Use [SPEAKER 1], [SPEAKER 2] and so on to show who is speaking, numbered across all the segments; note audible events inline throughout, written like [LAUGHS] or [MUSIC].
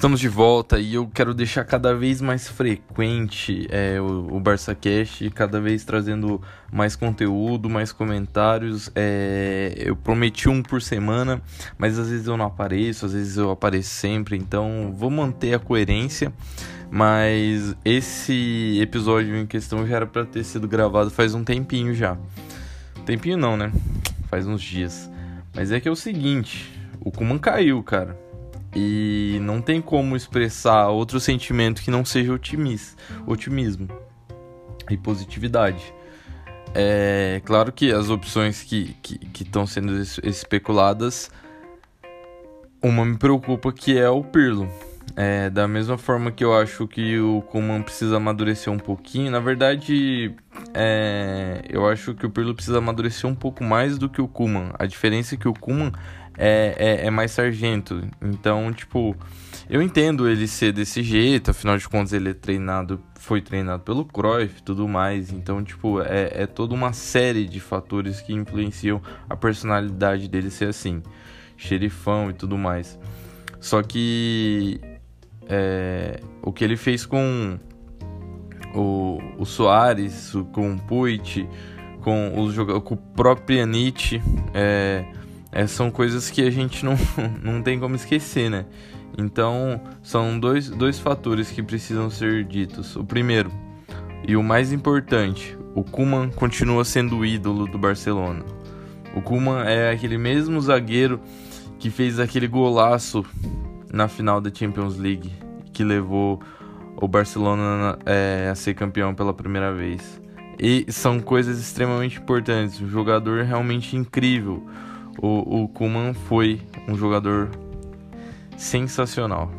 [SPEAKER 1] Estamos de volta e eu quero deixar cada vez mais frequente é, o, o BarçaCast, cada vez trazendo mais conteúdo, mais comentários. É, eu prometi um por semana, mas às vezes eu não apareço, às vezes eu apareço sempre, então vou manter a coerência. Mas esse episódio em questão já era para ter sido gravado faz um tempinho já. Tempinho não, né? Faz uns dias. Mas é que é o seguinte, o Kuman caiu, cara. E não tem como expressar outro sentimento que não seja otimis, otimismo e positividade. É claro que as opções que estão sendo especuladas, uma me preocupa que é o Pirlo. É, da mesma forma que eu acho que o Kuman precisa amadurecer um pouquinho, na verdade, é, eu acho que o Pirlo precisa amadurecer um pouco mais do que o Kuman. A diferença é que o Kuman é, é, é, mais sargento. Então, tipo, eu entendo ele ser desse jeito, afinal de contas ele é treinado, foi treinado pelo Cruyff e tudo mais. Então, tipo, é, é toda uma série de fatores que influenciam a personalidade dele ser assim, xerifão e tudo mais. Só que é, o que ele fez com o, o Soares, com o Puig, com, os, com o próprio Pjanic, é, é, são coisas que a gente não, [LAUGHS] não tem como esquecer, né? Então, são dois, dois fatores que precisam ser ditos. O primeiro, e o mais importante, o Kuman continua sendo o ídolo do Barcelona. O Kuman é aquele mesmo zagueiro que fez aquele golaço na final da Champions League, que levou o Barcelona é, a ser campeão pela primeira vez. E são coisas extremamente importantes. Um jogador realmente incrível o, o Kuman foi um jogador sensacional.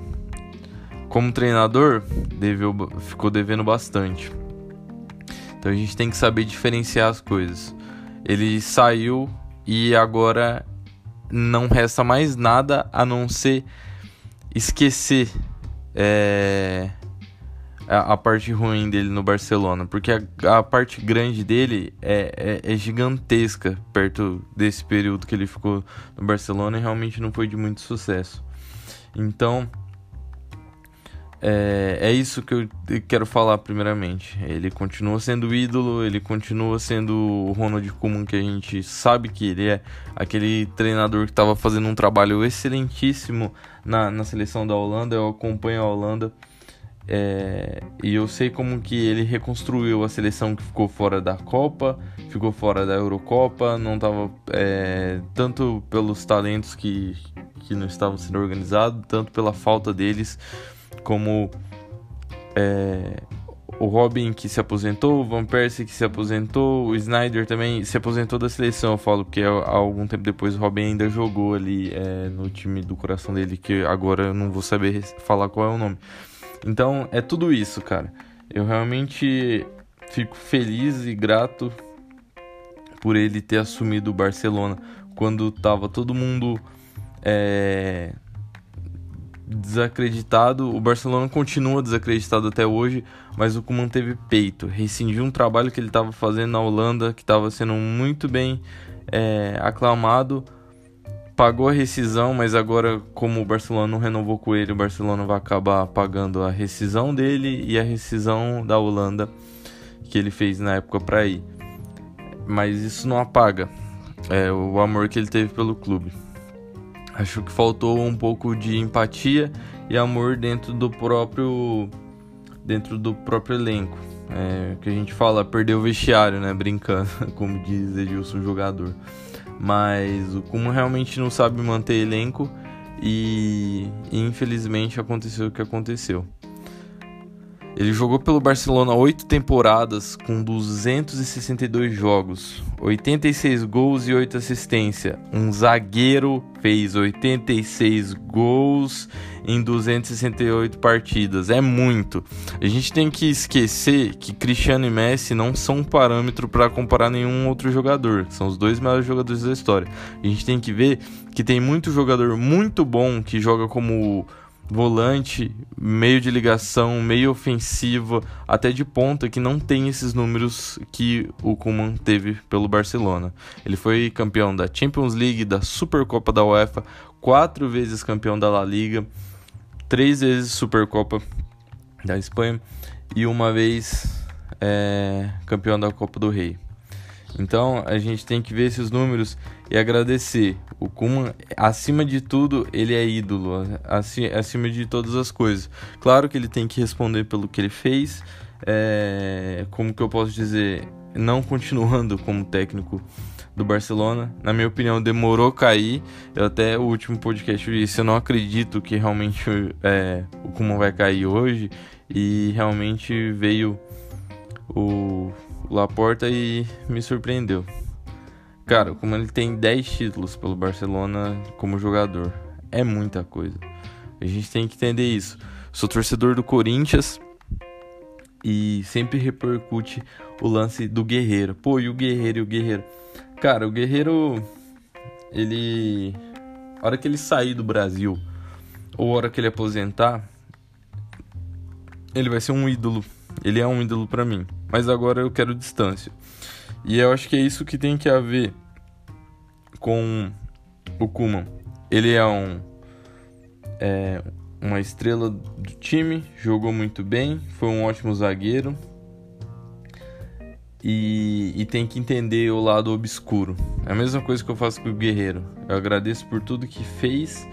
[SPEAKER 1] Como treinador, deveu, ficou devendo bastante. Então a gente tem que saber diferenciar as coisas. Ele saiu e agora não resta mais nada a não ser esquecer é, a, parte ruim dele no Barcelona, porque a, a parte grande dele é, é, é, gigantesca perto desse período que ele ficou no Barcelona e realmente não foi de muito sucesso. Então, é, é isso que eu quero falar primeiramente. Ele continua sendo ídolo, ele continua sendo o Ronald Koeman que a gente sabe que ele é aquele treinador que estava fazendo um trabalho excelentíssimo na, na seleção da Holanda. Eu acompanho a Holanda é, e eu sei como que ele reconstruiu a seleção que ficou fora da Copa, ficou fora da Eurocopa, não estava é, tanto pelos talentos que, que não estavam sendo organizados, tanto pela falta deles, como é, o Robin que se aposentou, o Van Persie que se aposentou, o Snyder também se aposentou da seleção, eu falo, há algum tempo depois o Robin ainda jogou ali é, no time do coração dele, que agora eu não vou saber falar qual é o nome. Então é tudo isso, cara. Eu realmente fico feliz e grato por ele ter assumido o Barcelona quando tava todo mundo é, desacreditado. O Barcelona continua desacreditado até hoje, mas o Koeman teve peito, rescindiu um trabalho que ele estava fazendo na Holanda, que estava sendo muito bem é, aclamado pagou a rescisão, mas agora, como o Barcelona não renovou com ele, o Barcelona vai acabar pagando a rescisão dele e a rescisão da Holanda que ele fez na época para ir. Mas isso não apaga é, o amor que ele teve pelo clube. Acho que faltou um pouco de empatia e amor dentro do próprio dentro do próprio elenco. É, que a gente fala, perder o vestiário, né? Brincando, [LAUGHS] como diz Edilson, jogador. Mas o Kuma realmente não sabe manter elenco e, e infelizmente aconteceu o que aconteceu. Ele jogou pelo Barcelona oito temporadas com 262 jogos, 86 gols e 8 assistências. Um zagueiro fez 86 gols em 268 partidas. É muito. A gente tem que esquecer que Cristiano e Messi não são um parâmetro para comparar nenhum outro jogador. São os dois melhores jogadores da história. A gente tem que ver que tem muito jogador muito bom que joga como volante, meio de ligação, meio ofensiva, até de ponta, que não tem esses números que o Koeman teve pelo Barcelona. Ele foi campeão da Champions League, da Supercopa da UEFA, quatro vezes campeão da La Liga, três vezes Supercopa da Espanha e uma vez é, campeão da Copa do Rei. Então a gente tem que ver esses números e agradecer. O Kuman, acima de tudo, ele é ídolo, acima de todas as coisas. Claro que ele tem que responder pelo que ele fez. É, como que eu posso dizer? Não continuando como técnico do Barcelona. Na minha opinião, demorou cair. Eu até o último podcast eu disse, eu não acredito que realmente é, o Kuman vai cair hoje. E realmente veio o Laporta e me surpreendeu. Cara, como ele tem 10 títulos pelo Barcelona como jogador, é muita coisa. A gente tem que entender isso. Sou torcedor do Corinthians e sempre repercute o lance do Guerreiro. Pô, e o Guerreiro e o Guerreiro? Cara, o Guerreiro ele a hora que ele sair do Brasil ou a hora que ele aposentar, ele vai ser um ídolo. Ele é um ídolo para mim. Mas agora eu quero distância. E eu acho que é isso que tem que haver com o Kuman. Ele é um é, uma estrela do time, jogou muito bem, foi um ótimo zagueiro. E, e, tem que entender o lado obscuro. É a mesma coisa que eu faço com o Guerreiro. Eu agradeço por tudo que fez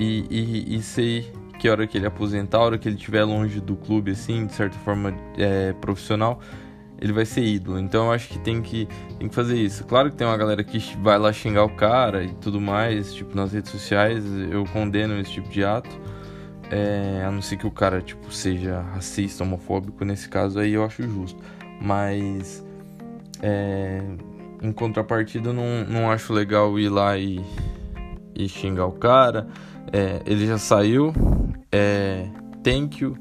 [SPEAKER 1] e, e, e sei que a hora que ele aposentar, a hora que ele estiver longe do clube, assim, de certa forma é, profissional, ele vai ser ídolo. Então eu acho que tem que, tem que fazer isso. Claro que tem uma galera que vai lá xingar o cara e tudo mais, tipo, nas redes sociais, eu condeno esse tipo de ato. É, a não ser que o cara, tipo, seja racista, homofóbico, nesse caso aí eu acho justo. Mas, é, em contrapartida, não, não acho legal ir lá e, e xingar o cara. É, ele já saiu, é, thank you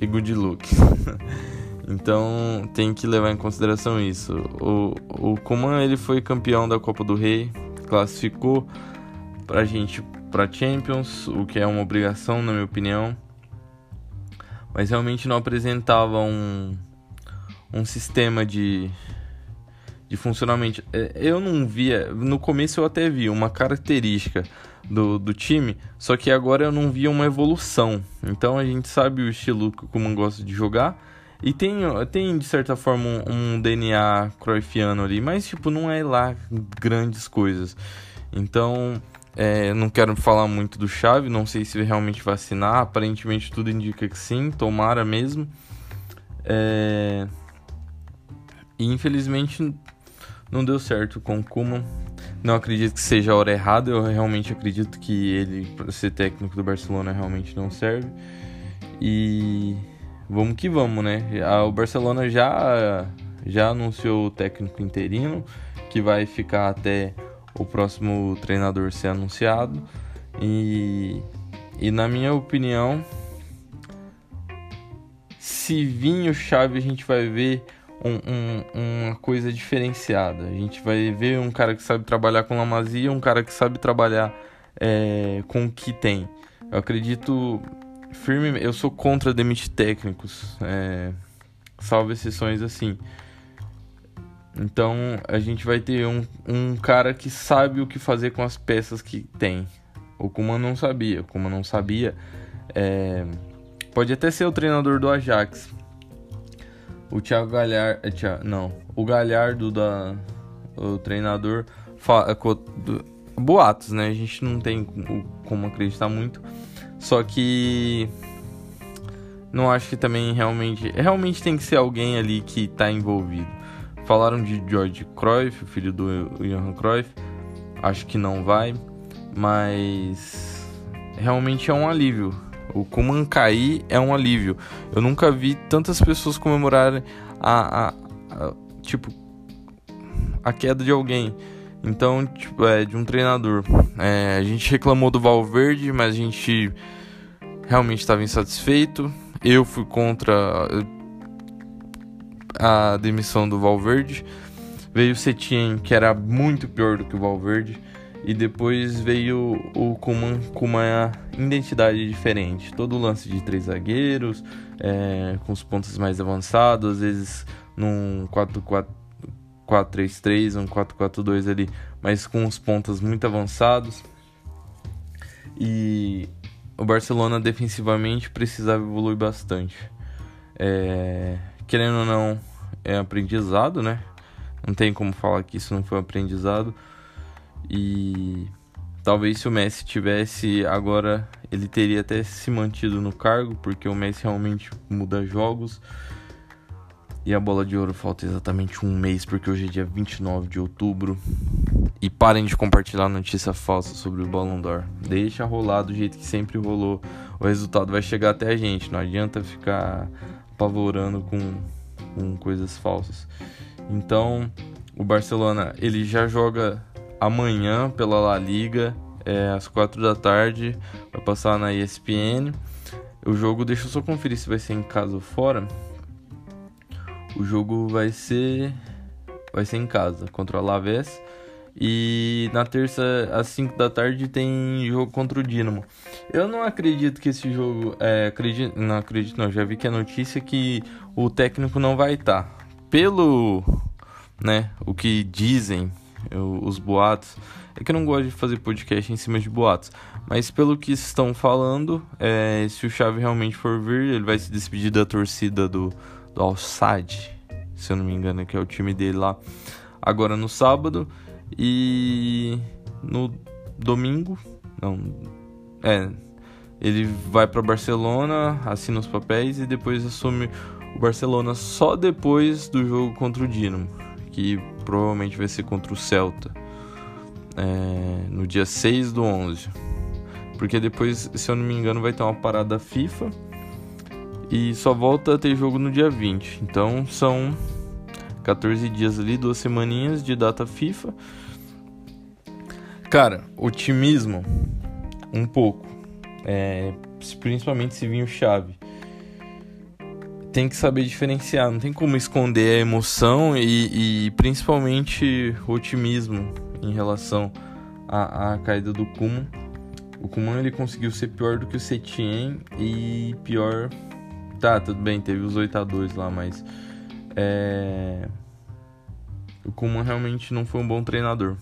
[SPEAKER 1] e good luck. [LAUGHS] Então tem que levar em consideração isso. O, o Kuman ele foi campeão da Copa do Rei, classificou pra gente para Champions, o que é uma obrigação na minha opinião. Mas realmente não apresentava um, um sistema de, de funcionamento. É, eu não via, no começo eu até vi uma característica do, do time, só que agora eu não via uma evolução. Então a gente sabe o estilo que o Kuman gosta de jogar e tem, tem de certa forma, um, um DNA cruyffiano ali, mas, tipo, não é lá grandes coisas. Então, é, não quero falar muito do Chave, não sei se realmente vacinar. Aparentemente tudo indica que sim, tomara mesmo. É... E infelizmente não deu certo com o Kuman. Não acredito que seja a hora errada. Eu realmente acredito que ele, para ser técnico do Barcelona, realmente não serve. E vamos que vamos, né? O Barcelona já, já anunciou o técnico interino, que vai ficar até o próximo treinador ser anunciado. E, e na minha opinião, se vir o Chave, a gente vai ver um, um, uma coisa diferenciada. A gente vai ver um cara que sabe trabalhar com lamazia, um cara que sabe trabalhar é, com o que tem. Eu acredito firme, eu sou contra demitir técnicos, é, salvo exceções assim. Então a gente vai ter um, um cara que sabe o que fazer com as peças que tem. O Kuma não sabia, o Kuma não sabia. É, pode até ser o treinador do Ajax. O Thiago Galhardo, é, não, o Galhardo da o treinador fala, boatos, né? A gente não tem como acreditar muito só que não acho que também realmente. Realmente tem que ser alguém ali que está envolvido. Falaram de George Cruyff, filho do Johan Cruyff. Acho que não vai, mas realmente é um alívio. O Kuman cair é um alívio. Eu nunca vi tantas pessoas comemorarem a, a, a tipo a queda de alguém. Então, tipo, é, de um treinador. É, a gente reclamou do Valverde, mas a gente realmente estava insatisfeito. Eu fui contra a demissão do Valverde. Veio o Setien, que era muito pior do que o Valverde. E depois veio o Kuman com uma identidade diferente. Todo o lance de três zagueiros, é, com os pontos mais avançados, às vezes num 4-4 4-3-3, um 4-4-2 ali, mas com os pontas muito avançados. E o Barcelona defensivamente precisava evoluir bastante. É, querendo ou não, é aprendizado, né? Não tem como falar que isso não foi um aprendizado. E talvez se o Messi tivesse agora, ele teria até se mantido no cargo, porque o Messi realmente muda jogos. E a bola de ouro falta exatamente um mês, porque hoje é dia 29 de outubro. E parem de compartilhar notícia falsa sobre o Ballon d'Or. Deixa rolar do jeito que sempre rolou. O resultado vai chegar até a gente. Não adianta ficar apavorando com, com coisas falsas. Então, o Barcelona ele já joga amanhã pela La Liga, é, às 4 da tarde. Vai passar na ESPN. O jogo, deixa eu só conferir se vai ser em casa ou fora. O jogo vai ser vai ser em casa contra o Alavés. E na terça às 5 da tarde tem jogo contra o Dinamo. Eu não acredito que esse jogo. É, acredito, não acredito, não. Já vi que a notícia que o técnico não vai estar. Tá. Pelo. né, o que dizem os boatos. É que eu não gosto de fazer podcast em cima de boatos. Mas pelo que estão falando, é, se o Chave realmente for vir, ele vai se despedir da torcida do, do Al-Sad, se eu não me engano, que é o time dele lá, agora no sábado. E no domingo, não, é, ele vai para Barcelona, assina os papéis e depois assume o Barcelona só depois do jogo contra o Dinamo, que provavelmente vai ser contra o Celta, é, no dia 6 do 11. Porque depois, se eu não me engano, vai ter uma parada FIFA e só volta a ter jogo no dia 20. Então são 14 dias ali, duas semaninhas de data FIFA. Cara, otimismo um pouco. É, principalmente se vir o chave. Tem que saber diferenciar, não tem como esconder a emoção e, e principalmente o otimismo em relação à, à caída do Kuman. O Kuman ele conseguiu ser pior do que o Setien e pior Tá, tudo bem, teve os 8x2 lá, mas. É... O Kuman realmente não foi um bom treinador.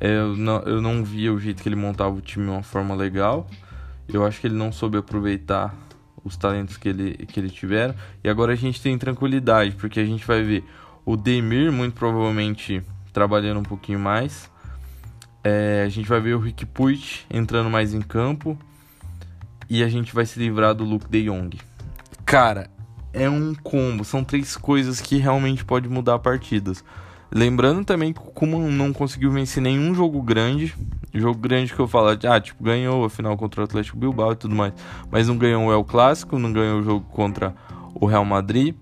[SPEAKER 1] É, eu, não, eu não via o jeito que ele montava o time de uma forma legal. Eu acho que ele não soube aproveitar os talentos que ele, que ele tiveram. E agora a gente tem tranquilidade, porque a gente vai ver o Demir, muito provavelmente, trabalhando um pouquinho mais. É, a gente vai ver o Rick Puig entrando mais em campo. E a gente vai se livrar do Luke De Jong. Cara, é um combo. São três coisas que realmente pode mudar partidas. Lembrando também que o Kuman não conseguiu vencer nenhum jogo grande. Jogo grande que eu falo, ah, tipo, ganhou a final contra o Atlético Bilbao e tudo mais. Mas não ganhou o El Clássico, não ganhou o jogo contra o Real Madrid.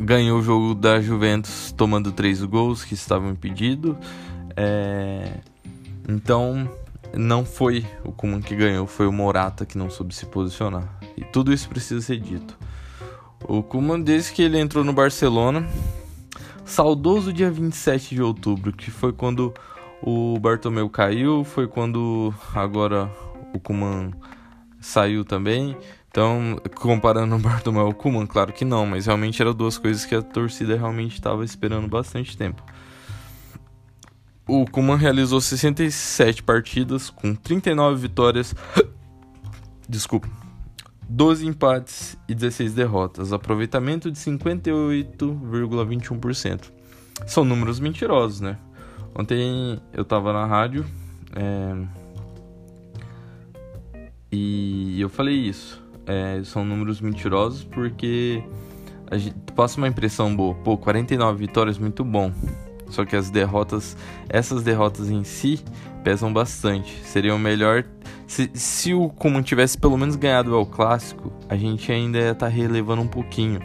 [SPEAKER 1] Ganhou o jogo da Juventus tomando três gols que estavam impedidos. É... Então, não foi o Kuman que ganhou, foi o Morata que não soube se posicionar. E tudo isso precisa ser dito. O Kuman disse que ele entrou no Barcelona, saudoso dia 27 de outubro, que foi quando o Bartomeu caiu, foi quando agora o Kuman saiu também. Então, comparando o Bartomeu ao Kuman, claro que não, mas realmente eram duas coisas que a torcida realmente estava esperando bastante tempo. O Kuman realizou 67 partidas com 39 vitórias. [GASPS] Desculpa 12 empates e 16 derrotas, aproveitamento de 58,21%. São números mentirosos, né? Ontem eu tava na rádio é... e eu falei isso. É, são números mentirosos porque a gente passa uma impressão boa. Pô, 49 vitórias, muito bom. Só que as derrotas, essas derrotas em si, pesam bastante. Seria melhor se, se o Kuman tivesse pelo menos ganhado o clássico, a gente ainda ia estar tá relevando um pouquinho.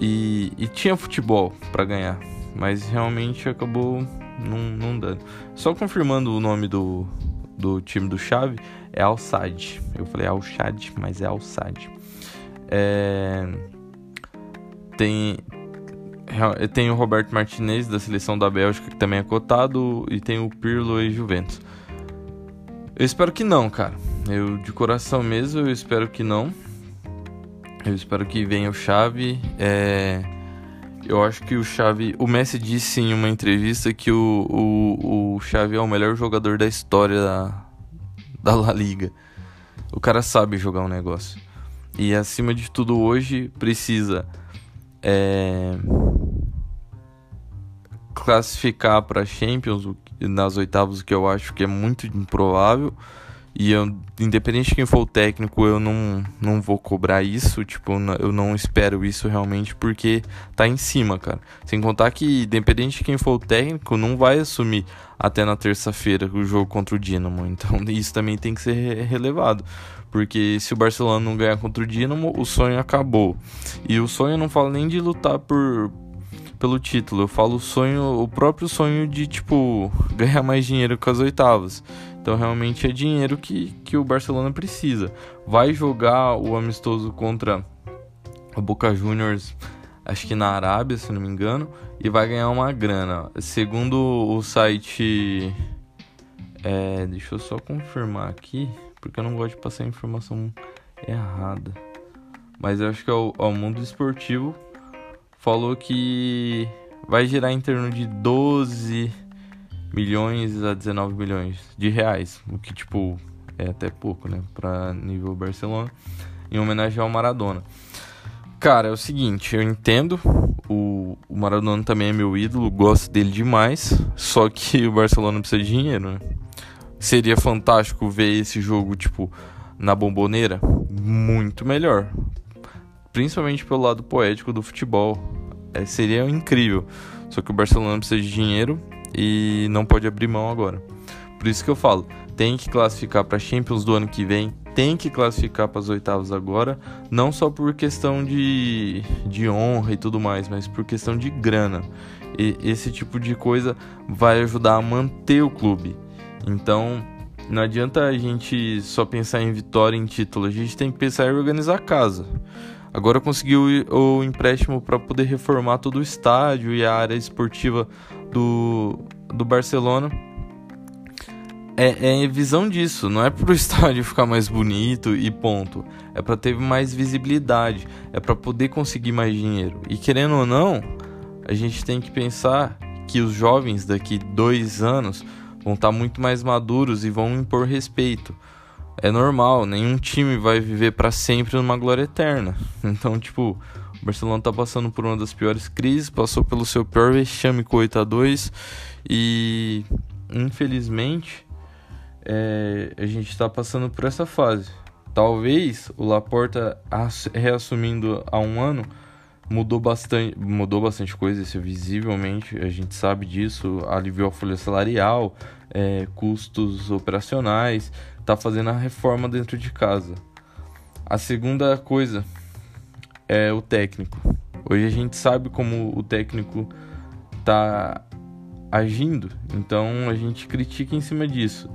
[SPEAKER 1] E, e tinha futebol para ganhar, mas realmente acabou não, não dando. Só confirmando o nome do, do time do Chave é Al Sadd. Eu falei Al mas é Al Sadd. É... Tem tem o Roberto Martinez da seleção da Bélgica que também é cotado e tem o Pirlo e Juventus. Eu espero que não, cara. Eu de coração mesmo, eu espero que não. Eu espero que venha o Xavi. É... Eu acho que o Xavi. O Messi disse em uma entrevista que o, o, o Xavi é o melhor jogador da história da, da La Liga. O cara sabe jogar um negócio. E acima de tudo hoje precisa é, classificar para Champions nas oitavas, o que eu acho que é muito improvável. E eu, independente de quem for o técnico, eu não, não vou cobrar isso, tipo, eu não espero isso realmente, porque tá em cima, cara. Sem contar que, independente de quem for o técnico, não vai assumir até na terça-feira o jogo contra o Dinamo. [LAUGHS] Então isso também tem que ser relevado. Porque se o Barcelona não ganhar contra o Dinamo, o sonho acabou. E o sonho não falo nem de lutar por, pelo título, eu falo o sonho, o próprio sonho de, tipo, ganhar mais dinheiro com as oitavas. Então realmente é dinheiro que, que o Barcelona precisa. Vai jogar o amistoso contra o Boca Juniors, acho que na Arábia, se não me engano, e vai ganhar uma grana. Segundo o site. É, deixa eu só confirmar aqui, porque eu não gosto de passar informação errada. Mas eu acho que é o, o Mundo Esportivo falou que vai gerar em torno de 12 milhões a 19 milhões de reais, o que tipo é até pouco, né, para nível Barcelona, em homenagem ao Maradona. Cara, é o seguinte, eu entendo, o, o Maradona também é meu ídolo, gosto dele demais, só que o Barcelona precisa de dinheiro, né? Seria fantástico ver esse jogo, tipo, na bomboneira? Muito melhor. Principalmente pelo lado poético do futebol. É, seria incrível. Só que o Barcelona precisa de dinheiro e não pode abrir mão agora. Por isso que eu falo, tem que classificar para Champions do ano que vem, tem que classificar para as oitavas agora, não só por questão de, de honra e tudo mais, mas por questão de grana. E esse tipo de coisa vai ajudar a manter o clube. Então, não adianta a gente só pensar em vitória, em título, a gente tem que pensar em organizar a casa. Agora conseguiu o empréstimo para poder reformar todo o estádio e a área esportiva do, do Barcelona. É, é visão disso, não é para o [LAUGHS] estádio ficar mais bonito e ponto. É para ter mais visibilidade, é para poder conseguir mais dinheiro. E querendo ou não, a gente tem que pensar que os jovens daqui dois anos vão estar tá muito mais maduros e vão impor respeito é normal, nenhum time vai viver para sempre numa glória eterna. [LAUGHS] Então, tipo, o Barcelona tá passando por uma das piores crises, passou pelo seu pior vexame com 8 a 2 e infelizmente é, a gente está passando por essa fase. Talvez o Laporta reassumindo há um ano mudou bastante, mudou bastante coisa, isso é visivelmente, a gente sabe disso, aliviou a folha salarial, é, custos operacionais, tá fazendo a reforma dentro de casa. A segunda coisa é o técnico. Hoje a gente sabe como o técnico tá agindo, então a gente critica em cima disso.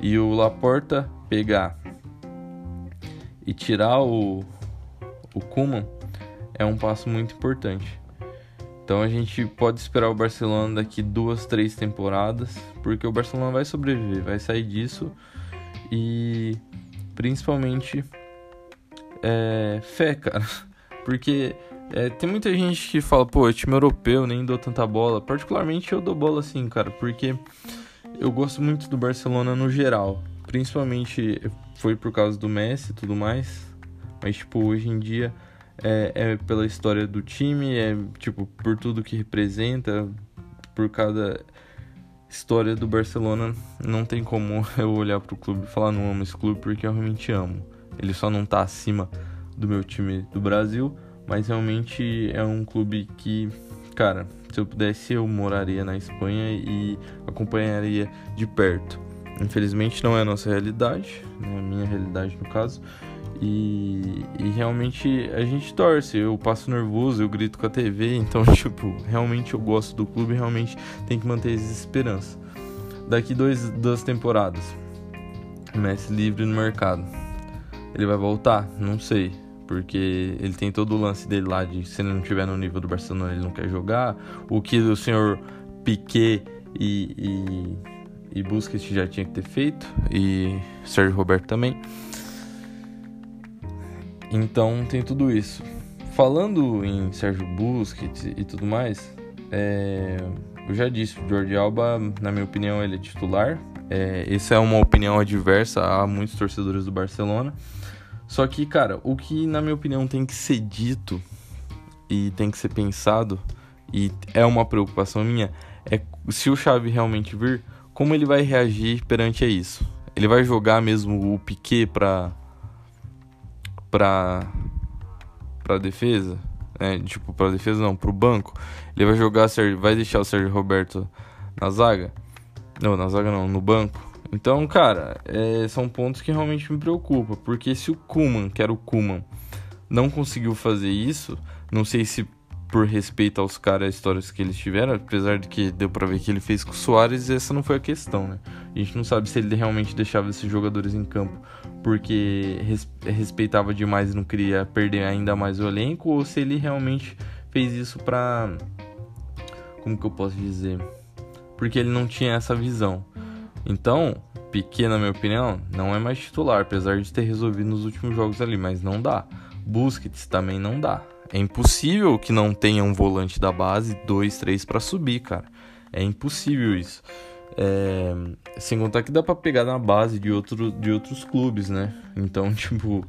[SPEAKER 1] E o Laporta pegar e tirar o o Kuman é um passo muito importante. Então a gente pode esperar o Barcelona daqui duas, três temporadas, porque o Barcelona vai sobreviver, vai sair disso e principalmente é, fé, cara. [LAUGHS] Porque é, tem muita gente que fala, pô, é time europeu, nem dou tanta bola. Particularmente eu dou bola assim, cara, porque eu gosto muito do Barcelona no geral. Principalmente foi por causa do Messi e tudo mais. Mas, tipo, hoje em dia é, é pela história do time, é, tipo, por tudo que representa, por cada história do Barcelona, não tem como [LAUGHS] eu olhar pro clube e falar não amo esse clube porque eu realmente amo. Ele só não tá acima do meu time do Brasil, mas realmente é um clube que, cara, se eu pudesse eu moraria na Espanha e acompanharia de perto. Infelizmente não é a nossa realidade, né? minha realidade no caso. E, e, realmente a gente torce, eu passo nervoso, eu grito com a TV, [LAUGHS] então, tipo, realmente eu gosto do clube, realmente tem que manter essa esperança. Daqui dois, duas temporadas, Messi livre no mercado. Ele vai voltar? Não sei, porque ele tem todo o lance dele lá de se ele não estiver no nível do Barcelona, ele não quer jogar. O que o senhor Piquet e, e, e Busquets já tinha que ter feito, e Sérgio Roberto também. Então tem tudo isso. Falando em Sérgio Busquets e tudo mais, é... eu já disse, o Jordi Alba, na minha opinião, ele é titular. É, essa é uma opinião adversa a muitos torcedores do Barcelona. Só que, cara, o que na minha opinião tem que ser dito e tem que ser pensado e é uma preocupação minha é se o Xavi realmente vir, como ele vai reagir perante a isso? Ele vai jogar mesmo o Piquet para para para defesa, é, tipo para defesa não, para o banco. Ele vai jogar, vai deixar o Sérgio Roberto na zaga? Não, na zaga não, no banco. Então, cara, é, são pontos que realmente me preocupam, porque se o Kuman, que era o Kuman, não conseguiu fazer isso, não sei se por respeito aos caras, as histórias que eles tiveram, apesar de que deu pra ver que ele fez com o Soares, essa não foi a questão, né? A gente não sabe se ele realmente deixava esses jogadores em campo porque res, respeitava demais e não queria perder ainda mais o elenco, ou se ele realmente fez isso pra. Como que eu posso dizer? Porque ele não tinha essa visão. Então, Piquet, na minha opinião, não é mais titular, apesar de ter resolvido nos últimos jogos ali, mas não dá. Busquets também não dá. É impossível que não tenha um volante da base, dois, três para subir, cara. É impossível isso. É... Sem contar que dá pra pegar na base de, outro, de outros clubes, né? Então, [LAUGHS] tipo,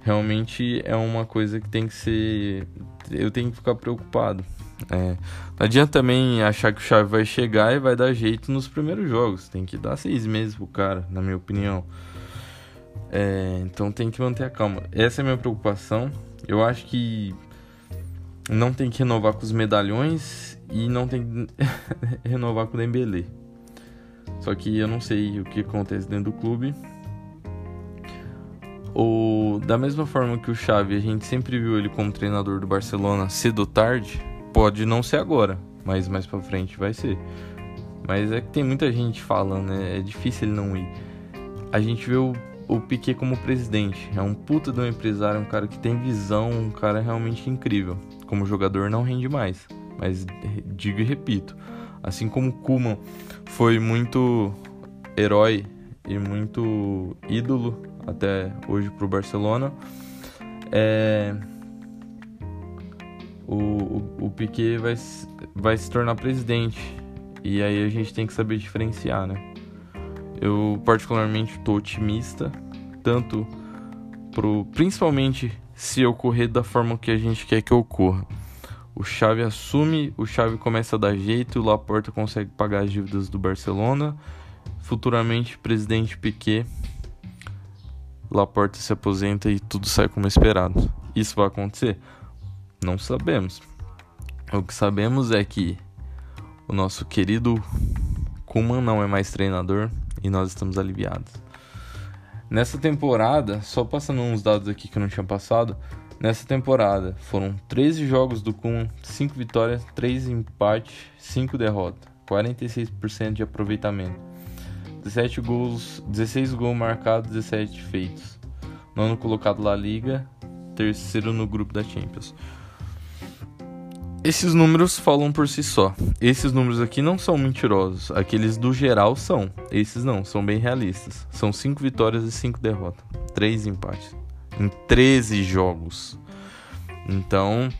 [SPEAKER 1] realmente é uma coisa que tem que ser. Eu tenho que ficar preocupado. É, não adianta também achar que o Chave vai chegar e vai dar jeito nos primeiros jogos. Tem que dar seis meses pro cara, na minha opinião. É, então tem que manter a calma. Essa é a minha preocupação. Eu acho que não tem que renovar com os medalhões e não tem que [LAUGHS] renovar com o Dembélé. Só que eu não sei o que acontece dentro do clube. Ou da mesma forma que o Xavi, a gente sempre viu ele como treinador do Barcelona cedo ou tarde, Pode não ser agora, mas mais pra frente vai ser. Mas é que tem muita gente falando, né? É difícil ele não ir. A gente vê o, o Piquet como presidente. É um puta de um empresário, um cara que tem visão, um cara realmente incrível. Como jogador não rende mais. Mas digo e repito. Assim como o Kuman foi muito herói e muito ídolo até hoje pro Barcelona. É, o, o, o Piquet vai, vai se tornar presidente. E aí a gente tem que saber diferenciar, né? Eu particularmente estou otimista, tanto pro, principalmente se ocorrer da forma que a gente quer que ocorra. O Xavi assume, o Xavi começa a dar jeito, o Laporta consegue pagar as dívidas do Barcelona. Futuramente, presidente Piquet, Laporta se aposenta e tudo sai como esperado. Isso vai acontecer? Não sabemos. O que sabemos é que o nosso querido Kuman não é mais treinador e nós estamos aliviados. Nessa temporada, só passando uns dados aqui que eu não tinha passado, nessa temporada foram 13 jogos do Kuman, 5 vitórias, 3 empates, 5 derrotas, 46% de aproveitamento. 17 gols, 16 gols marcados, 17 feitos. Nono colocado na Liga, terceiro no grupo da Champions. Esses números falam por si só. Esses números aqui não são mentirosos. Aqueles do geral são. Esses não, são bem realistas. São 5 vitórias e 5 derrotas. 3 empates. Em 13 jogos. Então,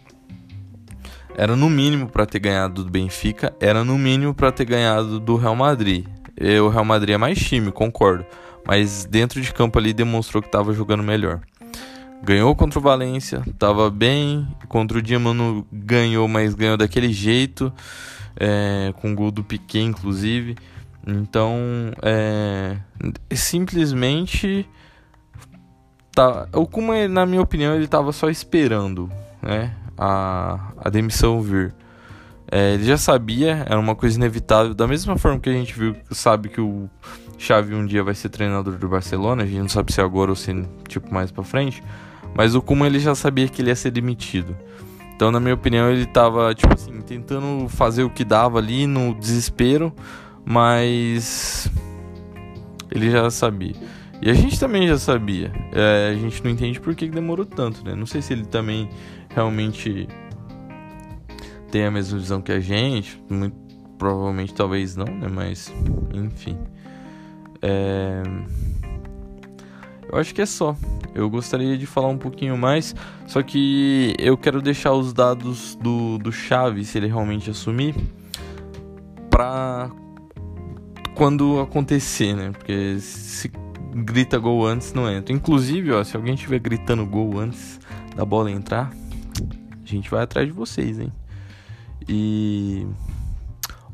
[SPEAKER 1] era no mínimo para ter ganhado do Benfica, era no mínimo para ter ganhado do Real Madrid. E o Real Madrid é mais time, concordo, mas dentro de campo ali demonstrou que estava jogando melhor. Ganhou contra o Valência, tava bem. Contra o Diamano ganhou, mas ganhou daquele jeito. É, com gol do Piquet, inclusive. Então, é, simplesmente. Tá, o Kuma, na minha opinião, ele tava só esperando né, a, a demissão vir. É, ele já sabia, era uma coisa inevitável. Da mesma forma que a gente viu, sabe que o Xavi um dia vai ser treinador do Barcelona, a gente não sabe se é agora ou se tipo mais para frente. Mas o Kuma ele já sabia que ele ia ser demitido. Então, na minha opinião, ele tava, tipo assim, tentando fazer o que dava ali no desespero, mas ele já sabia. E a gente também já sabia. É, a gente não entende por que demorou tanto, né? Não sei se ele também realmente tem a mesma visão que a gente. Muito provavelmente, talvez não, né? Mas, enfim. É... Eu acho que é só. Eu gostaria de falar um pouquinho mais, só que eu quero deixar os dados do, do Chave, se ele realmente assumir, para quando acontecer, né? Porque se grita gol antes, não entra. Inclusive, ó, se alguém estiver gritando gol antes da bola entrar, a gente vai atrás de vocês, hein? E.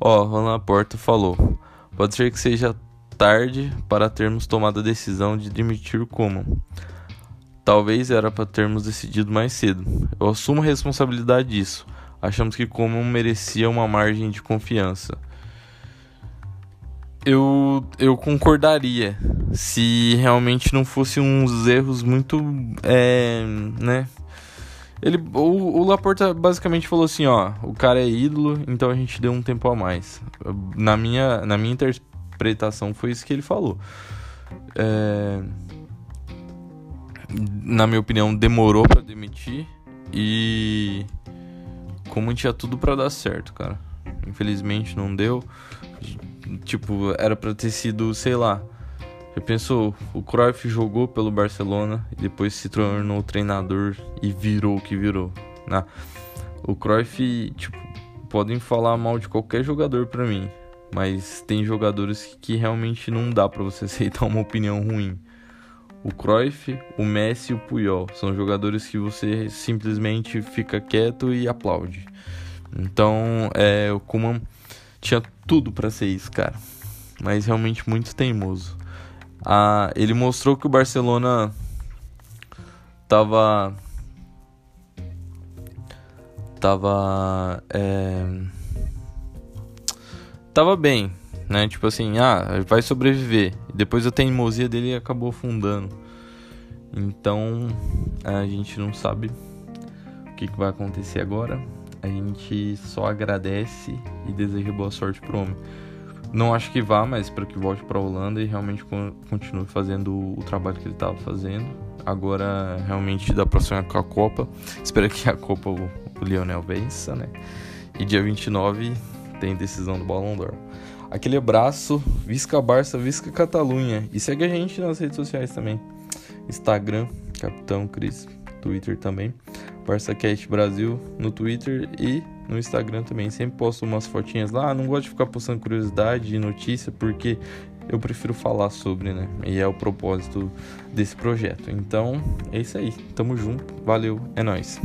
[SPEAKER 1] Ó, Roland Porta falou: pode ser que seja tarde para termos tomado a decisão de demitir o. Talvez era para termos decidido mais cedo. Eu assumo a responsabilidade disso. Achamos que Coman merecia uma margem de confiança. Eu, eu concordaria se realmente não fosse uns erros muito. É, né? Ele, o, o Laporta basicamente falou assim: ó, o cara é ídolo, então a gente deu um tempo a mais. Na minha, na minha interpretação, foi isso que ele falou. É, na minha opinião, demorou para demitir e como tinha tudo para dar certo, cara. Infelizmente não deu. Tipo, era para ter sido, sei lá. Já pensou, o Cruyff jogou pelo Barcelona e depois se tornou treinador e virou o que virou. Né? O Cruyff, tipo, podem falar mal de qualquer jogador para mim, mas tem jogadores que realmente não dá para você [LAUGHS] aceitar uma opinião ruim. O Cruyff, o Messi e o Puyol são jogadores que você simplesmente fica quieto e aplaude. Então, é, o Kuman tinha tudo para ser isso, cara. Mas realmente muito teimoso. Ah, ele mostrou que o Barcelona tava tava é, tava bem, né? Tipo assim, ah, vai sobreviver. Depois a teimosia dele acabou afundando. Então, a gente não sabe o que, que vai acontecer agora. A gente só agradece e deseja boa sorte pro homem. Não acho que vá, mas para que volte para a Holanda e realmente continue fazendo o trabalho que ele estava fazendo. Agora realmente para sonhar com a Copa. [LAUGHS] Espero que a Copa o Lionel vença, né? E dia 29 tem decisão do Ballon d'Or. Aquele abraço, Visca Barça, Visca Catalunha. E segue a gente nas redes sociais também. Instagram, Capitão Cris, Twitter também. BarçaCast Brasil no Twitter e no Instagram também. Sempre posto umas fotinhas lá. Não gosto de ficar postando curiosidade e notícia porque eu prefiro falar sobre, né? E é o propósito desse projeto. Então, é isso aí. Tamo junto. Valeu. É nóis.